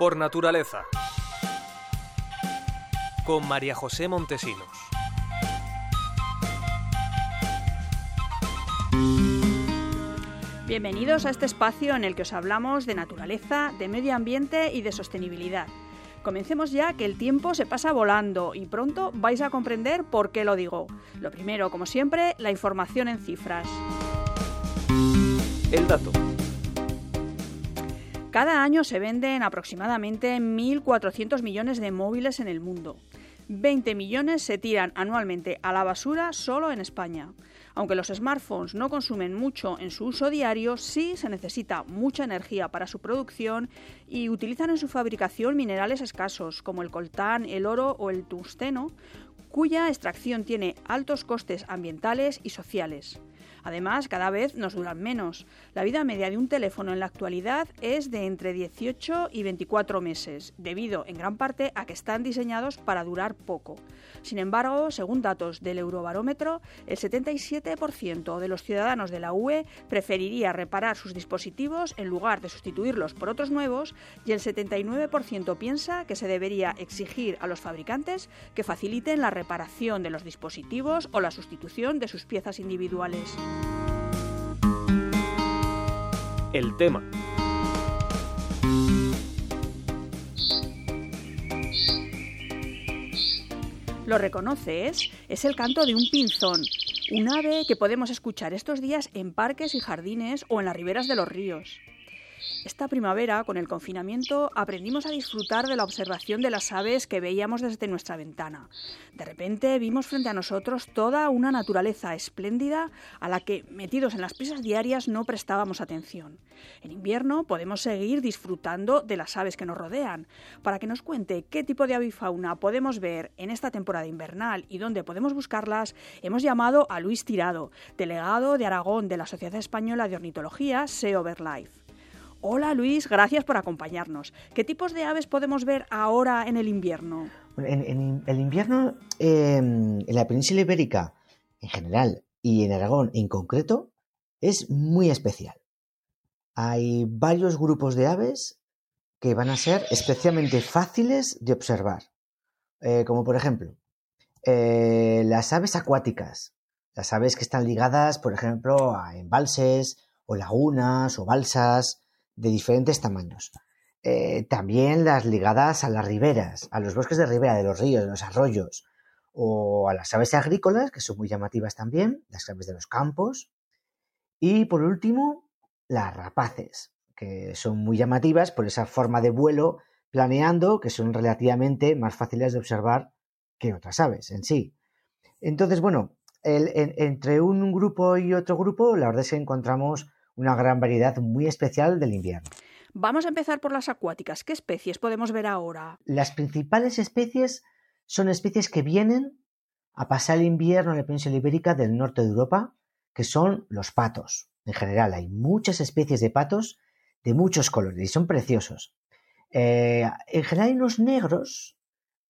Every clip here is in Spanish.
Por naturaleza. Con María José Montesinos. Bienvenidos a este espacio en el que os hablamos de naturaleza, de medio ambiente y de sostenibilidad. Comencemos ya que el tiempo se pasa volando y pronto vais a comprender por qué lo digo. Lo primero, como siempre, la información en cifras. El dato. Cada año se venden aproximadamente 1.400 millones de móviles en el mundo. 20 millones se tiran anualmente a la basura solo en España. Aunque los smartphones no consumen mucho en su uso diario, sí se necesita mucha energía para su producción y utilizan en su fabricación minerales escasos como el coltán, el oro o el tungsteno, cuya extracción tiene altos costes ambientales y sociales. Además, cada vez nos duran menos. La vida media de un teléfono en la actualidad es de entre 18 y 24 meses, debido en gran parte a que están diseñados para durar poco. Sin embargo, según datos del Eurobarómetro, el 77% de los ciudadanos de la UE preferiría reparar sus dispositivos en lugar de sustituirlos por otros nuevos y el 79% piensa que se debería exigir a los fabricantes que faciliten la reparación de los dispositivos o la sustitución de sus piezas individuales. El tema. ¿Lo reconoces? Es el canto de un pinzón, un ave que podemos escuchar estos días en parques y jardines o en las riberas de los ríos. Esta primavera, con el confinamiento, aprendimos a disfrutar de la observación de las aves que veíamos desde nuestra ventana. De repente vimos frente a nosotros toda una naturaleza espléndida a la que, metidos en las prisas diarias, no prestábamos atención. En invierno podemos seguir disfrutando de las aves que nos rodean. Para que nos cuente qué tipo de avifauna podemos ver en esta temporada invernal y dónde podemos buscarlas, hemos llamado a Luis Tirado, delegado de Aragón de la Sociedad Española de Ornitología, SEO Life. Hola Luis, gracias por acompañarnos. ¿Qué tipos de aves podemos ver ahora en el invierno? en, el invierno em, en la península ibérica en general y en Aragón en concreto es muy especial. Hay varios grupos de aves que van a ser especialmente fáciles de observar, eh, como por ejemplo eh, las aves acuáticas, las aves que están ligadas, por ejemplo, a embalses o lagunas o balsas, de diferentes tamaños. Eh, también las ligadas a las riberas, a los bosques de ribera, de los ríos, de los arroyos, o a las aves agrícolas, que son muy llamativas también, las aves de los campos. Y por último, las rapaces, que son muy llamativas por esa forma de vuelo planeando, que son relativamente más fáciles de observar que otras aves en sí. Entonces, bueno, entre un grupo y otro grupo, la verdad es que encontramos una gran variedad muy especial del invierno. Vamos a empezar por las acuáticas. ¿Qué especies podemos ver ahora? Las principales especies son especies que vienen a pasar el invierno en la península ibérica del norte de Europa, que son los patos. En general hay muchas especies de patos de muchos colores y son preciosos. Eh, en general hay unos negros,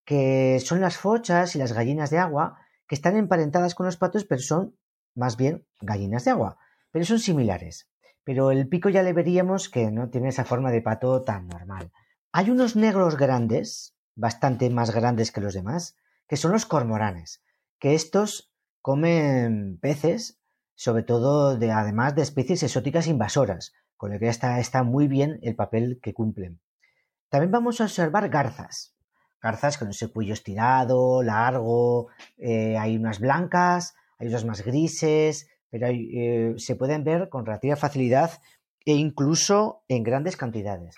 que son las fochas y las gallinas de agua, que están emparentadas con los patos, pero son más bien gallinas de agua, pero son similares pero el pico ya le veríamos que no tiene esa forma de pato tan normal. Hay unos negros grandes, bastante más grandes que los demás, que son los cormoranes, que estos comen peces, sobre todo de, además de especies exóticas invasoras, con lo que está, está muy bien el papel que cumplen. También vamos a observar garzas, garzas con ese cuello estirado, largo, eh, hay unas blancas, hay unas más grises, pero eh, se pueden ver con relativa facilidad e incluso en grandes cantidades.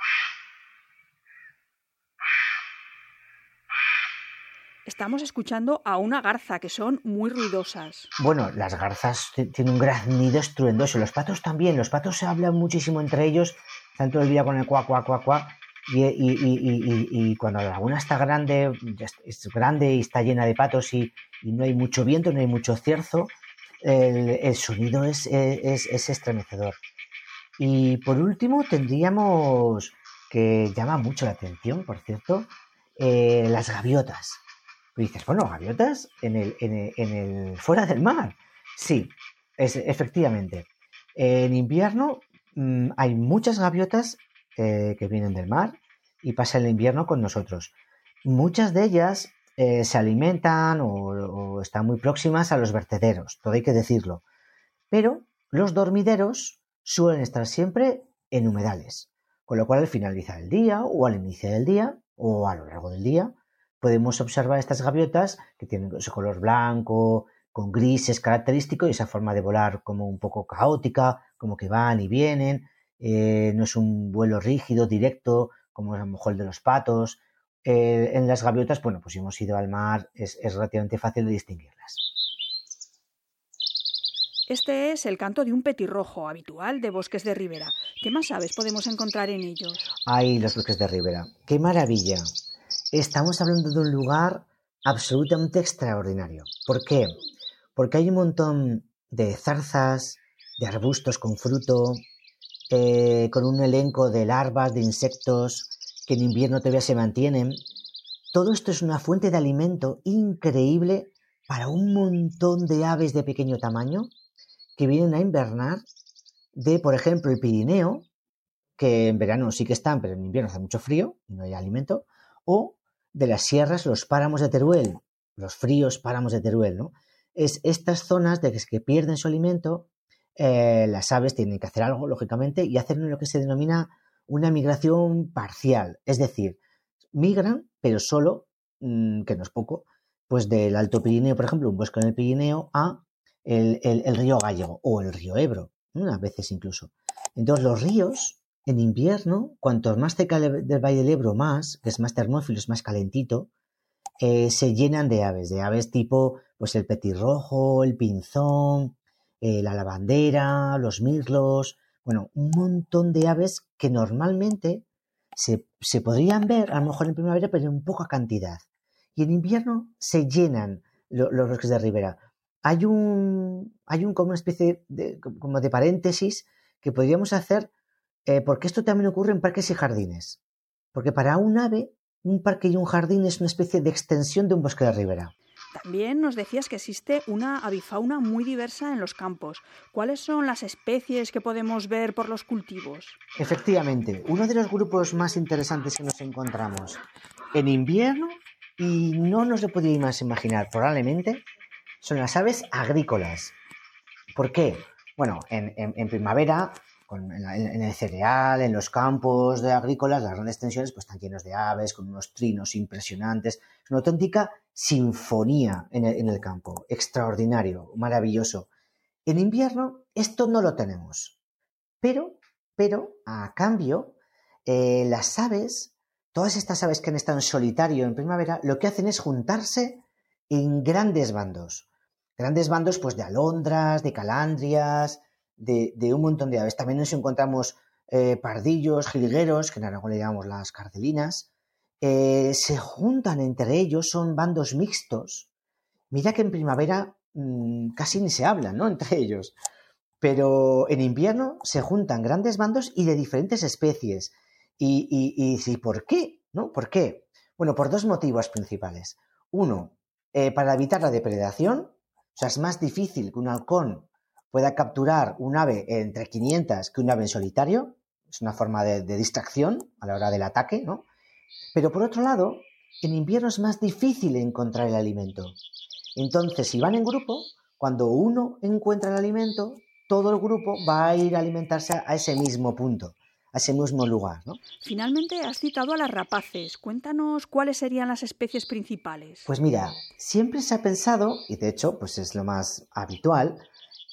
Estamos escuchando a una garza, que son muy ruidosas. Bueno, las garzas tienen un graznido estruendoso. Los patos también. Los patos se hablan muchísimo entre ellos, tanto el día con el cuac, cuac, cuac, cuac. Y, y, cuando la laguna está grande, es grande y está llena de patos y, no hay mucho viento, no hay mucho cierzo, el, sonido es, estremecedor. Y por último tendríamos que llama mucho la atención, por cierto, eh, las gaviotas. Dices, bueno, gaviotas en el, en el, fuera del mar. Sí, es, efectivamente. En invierno mm, hay muchas gaviotas eh, que vienen del mar y pasa el invierno con nosotros. Muchas de ellas eh, se alimentan o, están muy próximas a los vertederos, todo hay que decirlo. Pero los dormideros suelen estar siempre en humedales, con lo cual al finalizar el día o al inicio del día o a lo largo del día podemos observar estas gaviotas que tienen ese color blanco, con grises característico y esa forma de volar como un poco caótica, como que van y vienen, eh, no es un vuelo rígido, directo, como es a lo mejor el de los patos. Eh, en las gaviotas, bueno, pues si hemos ido al mar, es, es relativamente fácil de distinguirlas. Este es el canto de un petirrojo habitual de bosques de ribera. ¿Qué más sabes podemos encontrar en ellos? Ay, los bosques de ribera. ¡Qué maravilla! Estamos hablando de un lugar absolutamente extraordinario. ¿Por qué? Porque hay un montón de zarzas, de arbustos con fruto, eh, con un elenco de larvas, de insectos que en invierno todavía se mantienen. Todo esto es una fuente de alimento increíble para un montón de aves de pequeño tamaño que vienen a invernar de, por ejemplo, el Pirineo, que en verano sí que están, pero en invierno hace mucho frío y no hay alimento, o de las sierras, los páramos de Teruel, los fríos páramos de Teruel, ¿no? Es estas zonas de que pierden su alimento eh, las aves tienen que hacer algo, lógicamente, y hacen lo que se denomina una migración parcial. Es decir, migran, pero solo, mm, que no es poco, pues del Alto Pirineo, por ejemplo, un bosque en el Pirineo, a el, río Gallego o el río Ebro, a veces incluso. Entonces, los ríos, en invierno, cuanto más cerca del Valle del Ebro más, que es más termófilo, es más calentito, eh, se llenan de aves, de aves tipo pues el petirrojo, el pinzón, eh, la lavandera, los mirlos, bueno, un montón de aves que normalmente se, podrían ver a lo mejor en primavera, pero en poca cantidad. Y en invierno se llenan los bosques de ribera. Hay un, hay un como una especie de, como de paréntesis que podríamos hacer, eh, porque esto también ocurre en parques y jardines. Porque para un ave, un parque y un jardín es una especie de extensión de un bosque de ribera. También nos decías que existe una avifauna muy diversa en los campos. ¿Cuáles son las especies que podemos ver por los cultivos? Efectivamente, uno de los grupos más interesantes que nos encontramos en invierno, y no nos lo podíamos imaginar probablemente, son las aves agrícolas. ¿Por qué? Bueno, en primavera en, el cereal, en los campos de agrícolas, las grandes extensiones, pues están llenos de aves, con unos trinos impresionantes. Es una auténtica sinfonía en el, campo, extraordinario, maravilloso. En invierno esto no lo tenemos, pero, pero a cambio, eh, las aves, todas estas aves que han estado en solitario en primavera, lo que hacen es juntarse en grandes bandos. Grandes bandos, pues de alondras, de calandrias, de, un montón de aves. También nos encontramos eh, pardillos, jilgueros, que en Aragón le llamamos las cardelinas. Eh, se juntan entre ellos, son bandos mixtos. Mira que en primavera mm, casi ni se hablan, ¿no? Entre ellos. Pero en invierno se juntan grandes bandos y de diferentes especies. Y, y, ¿por qué? ¿No? ¿Por qué? Bueno, por dos motivos principales. Uno, eh, para evitar la depredación. O sea, es más difícil que un halcón pueda capturar un ave entre 500 que un ave en solitario. Es una forma de, distracción a la hora del ataque, ¿no? Pero por otro lado, en invierno es más difícil encontrar el alimento. Entonces, si van en grupo, cuando uno encuentra el alimento, todo el grupo va a ir a alimentarse a ese mismo punto, a ese mismo lugar. ¿no? Finalmente has citado a las rapaces. Cuéntanos cuáles serían las especies principales. Pues mira, siempre se ha pensado, y de hecho pues es lo más habitual,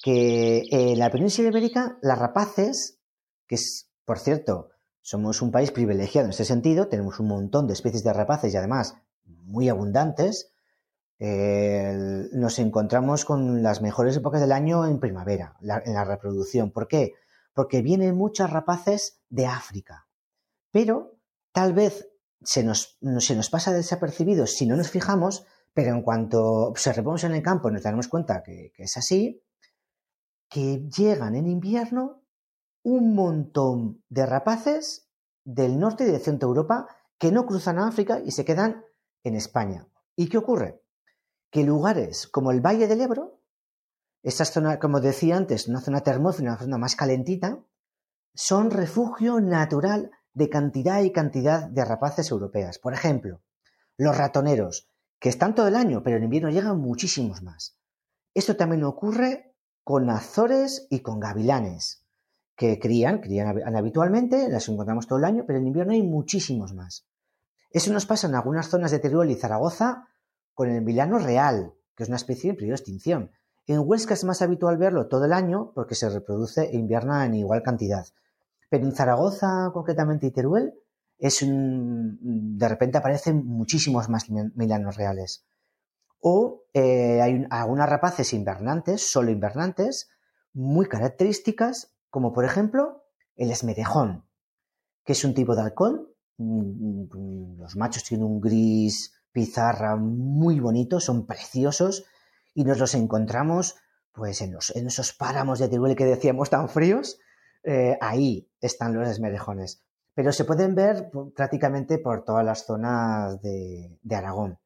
que en la península ibérica las rapaces, que es, por cierto, somos un país privilegiado en ese sentido, tenemos un montón de especies de rapaces y además muy abundantes, eh, nos encontramos con las mejores épocas del año en primavera, en la reproducción. ¿Por qué? Porque vienen muchas rapaces de África. Pero tal vez se nos, se nos pasa desapercibido si no nos fijamos, pero en cuanto observemos en el campo nos daremos cuenta que es así, que llegan en invierno un montón de rapaces del norte y de centro Europa que no cruzan a África y se quedan en España. ¿Y qué ocurre? Que lugares como el Valle del Ebro, esa zona, como decía antes, una zona termófila, una zona más calentita, son refugio natural de cantidad y cantidad de rapaces europeas. Por ejemplo, los ratoneros, que están todo el año, pero en invierno llegan muchísimos más. Esto también ocurre con azores y con gavilanes, que crían, crían habitualmente, las encontramos todo el año, pero en invierno hay muchísimos más. Eso nos pasa en algunas zonas de Teruel y Zaragoza con el milano real, que es una especie en peligro de extinción. En Huesca es más habitual verlo todo el año porque se reproduce e invierna en igual cantidad. Pero en Zaragoza, concretamente, y Teruel, es un, de repente aparecen muchísimos más milanos reales. O eh, hay algunas rapaces invernantes, solo invernantes, muy características, como por ejemplo el esmerejón, que es un tipo de halcón. Mm, mm, los machos tienen un gris pizarra muy bonito, son preciosos y nos los encontramos pues en, esos páramos de Teruel que decíamos tan fríos, eh, ahí están los esmerejones. Pero se pueden ver prácticamente por todas las zonas de, Aragón.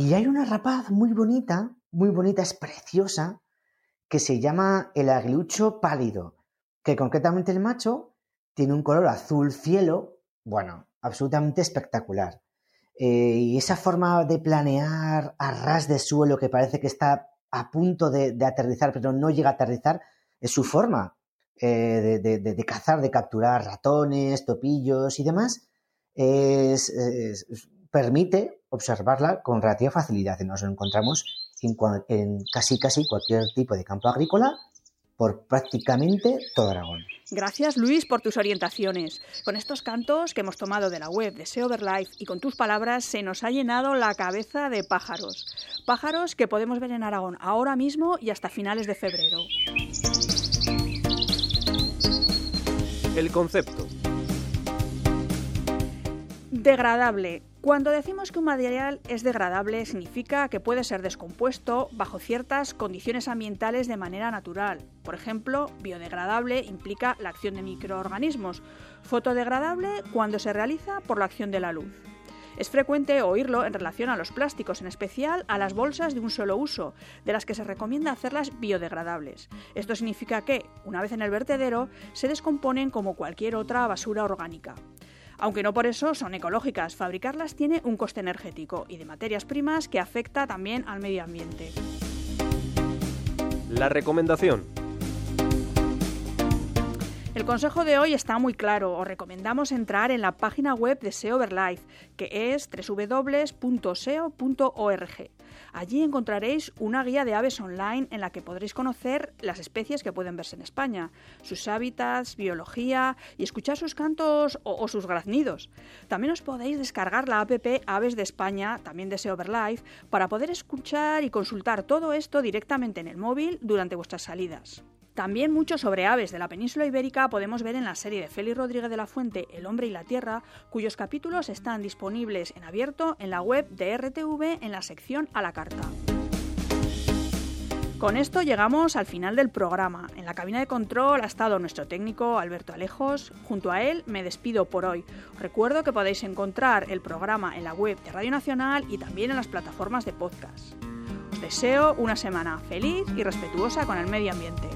Y hay una rapaz muy bonita, muy bonita, es preciosa, que se llama el aguilucho pálido, que concretamente el macho tiene un color azul cielo, bueno, absolutamente espectacular. Eh, y esa forma de planear a ras de suelo que parece que está a punto de, aterrizar, pero no llega a aterrizar, es su forma eh, de, cazar, de capturar ratones, topillos y demás, permite observarla con relativa facilidad. Nos lo encontramos en casi casi cualquier tipo de campo agrícola por prácticamente todo Aragón. Gracias Luis por tus orientaciones. Con estos cantos que hemos tomado de la web de SEO Life y con tus palabras se nos ha llenado la cabeza de pájaros. Pájaros que podemos ver en Aragón ahora mismo y hasta finales de febrero. El concepto. Degradable. Cuando decimos que un material es degradable significa que puede ser descompuesto bajo ciertas condiciones ambientales de manera natural. Por ejemplo, biodegradable implica la acción de microorganismos, fotodegradable cuando se realiza por la acción de la luz. Es frecuente oírlo en relación a los plásticos, en especial a las bolsas de un solo uso, de las que se recomienda hacerlas biodegradables. Esto significa que, una vez en el vertedero, se descomponen como cualquier otra basura orgánica aunque no por eso son ecológicas. Fabricarlas tiene un coste energético y de materias primas que afecta también al medio ambiente. La recomendación. El consejo de hoy está muy claro. Os recomendamos entrar en la página web de SEO Verlife, que es www.seo.org. Allí encontraréis una guía de aves online en la que podréis conocer las especies que pueden verse en España, sus hábitats, biología y escuchar sus cantos o, sus graznidos. También os podéis descargar la app Aves de España, también de SEO Verlife, para poder escuchar y consultar todo esto directamente en el móvil durante vuestras salidas. También mucho sobre aves de la península ibérica podemos ver en la serie de Félix Rodríguez de la Fuente El hombre y la tierra, cuyos capítulos están disponibles en abierto en la web de RTV en la sección a la carta. Con esto llegamos al final del programa. En la cabina de control ha estado nuestro técnico Alberto Alejos. Junto a él me despido por hoy. Recuerdo que podéis encontrar el programa en la web de Radio Nacional y también en las plataformas de podcast. Os deseo una semana feliz y respetuosa con el medio ambiente.